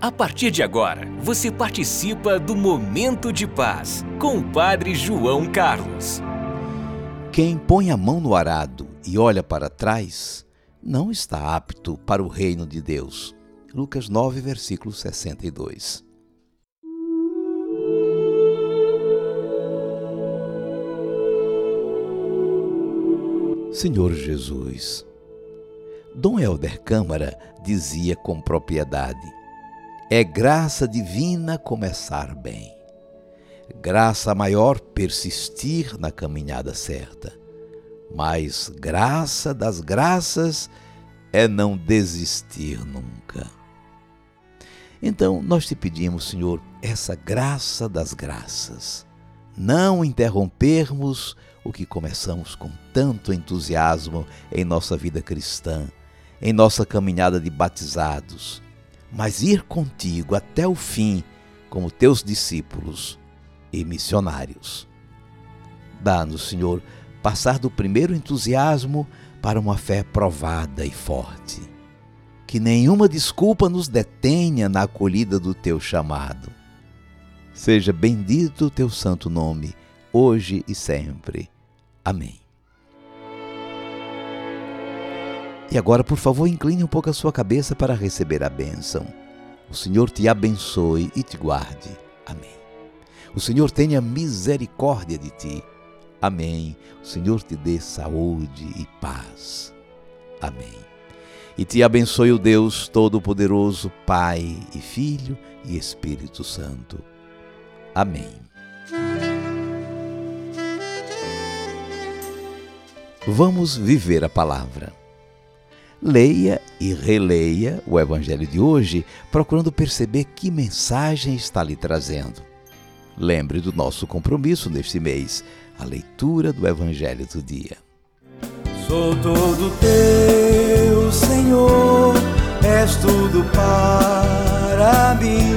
A partir de agora, você participa do Momento de Paz com o Padre João Carlos. Quem põe a mão no arado e olha para trás não está apto para o reino de Deus. Lucas 9, versículo 62. Senhor Jesus, Dom Helder Câmara dizia com propriedade: é graça divina começar bem graça maior persistir na caminhada certa. Mas graça das graças é não desistir nunca. Então, nós te pedimos, Senhor, essa graça das graças. Não interrompermos o que começamos com tanto entusiasmo em nossa vida cristã, em nossa caminhada de batizados, mas ir contigo até o fim como teus discípulos e missionários. Dá-nos, Senhor, passar do primeiro entusiasmo para uma fé provada e forte. Que nenhuma desculpa nos detenha na acolhida do teu chamado. Seja bendito o teu santo nome, hoje e sempre. Amém. E agora, por favor, incline um pouco a sua cabeça para receber a bênção. O Senhor te abençoe e te guarde. Amém. O Senhor tenha misericórdia de ti. Amém. O Senhor te dê saúde e paz. Amém. E te abençoe o Deus Todo-Poderoso, Pai e Filho e Espírito Santo. Amém. Vamos viver a palavra. Leia e releia o Evangelho de hoje, procurando perceber que mensagem está lhe trazendo. Lembre do nosso compromisso neste mês, a leitura do Evangelho do dia. Sou todo teu, Senhor, és tudo para mim.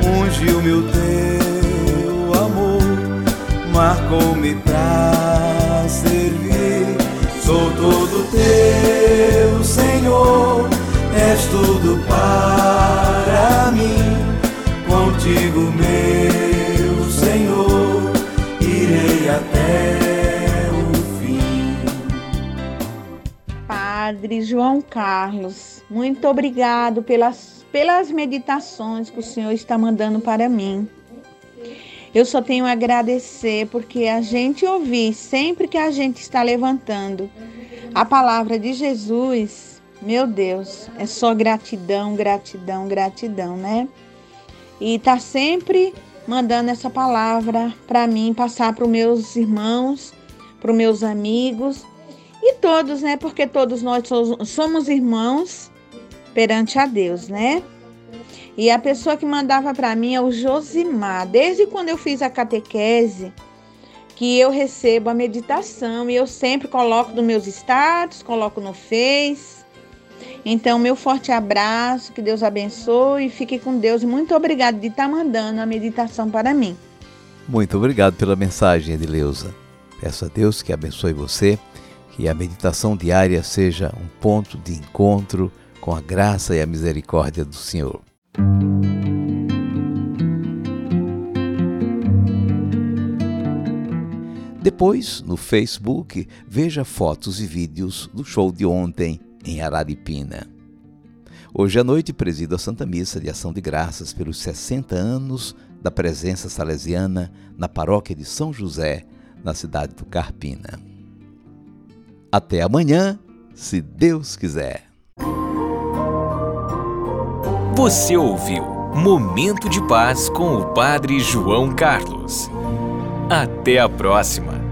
Unge o meu teu amor, marcou-me pra servir. Sou todo teu, João Carlos, muito obrigado pelas, pelas meditações que o Senhor está mandando para mim. Eu só tenho a agradecer porque a gente ouvir sempre que a gente está levantando a palavra de Jesus, meu Deus, é só gratidão, gratidão, gratidão, né? E tá sempre mandando essa palavra para mim passar para os meus irmãos, para os meus amigos e todos, né? Porque todos nós somos irmãos perante a Deus, né? E a pessoa que mandava para mim é o Josimar. Desde quando eu fiz a catequese, que eu recebo a meditação e eu sempre coloco nos meus status, coloco no Face então, meu forte abraço, que Deus abençoe e fique com Deus. Muito obrigado de estar mandando a meditação para mim. Muito obrigado pela mensagem, Edileuza. Peço a Deus que abençoe você, que a meditação diária seja um ponto de encontro com a graça e a misericórdia do Senhor. Depois, no Facebook, veja fotos e vídeos do show de ontem em Araripina. Hoje à noite presido a Santa Missa de Ação de Graças pelos 60 anos da presença salesiana na paróquia de São José, na cidade do Carpina. Até amanhã, se Deus quiser. Você ouviu Momento de Paz com o Padre João Carlos. Até a próxima!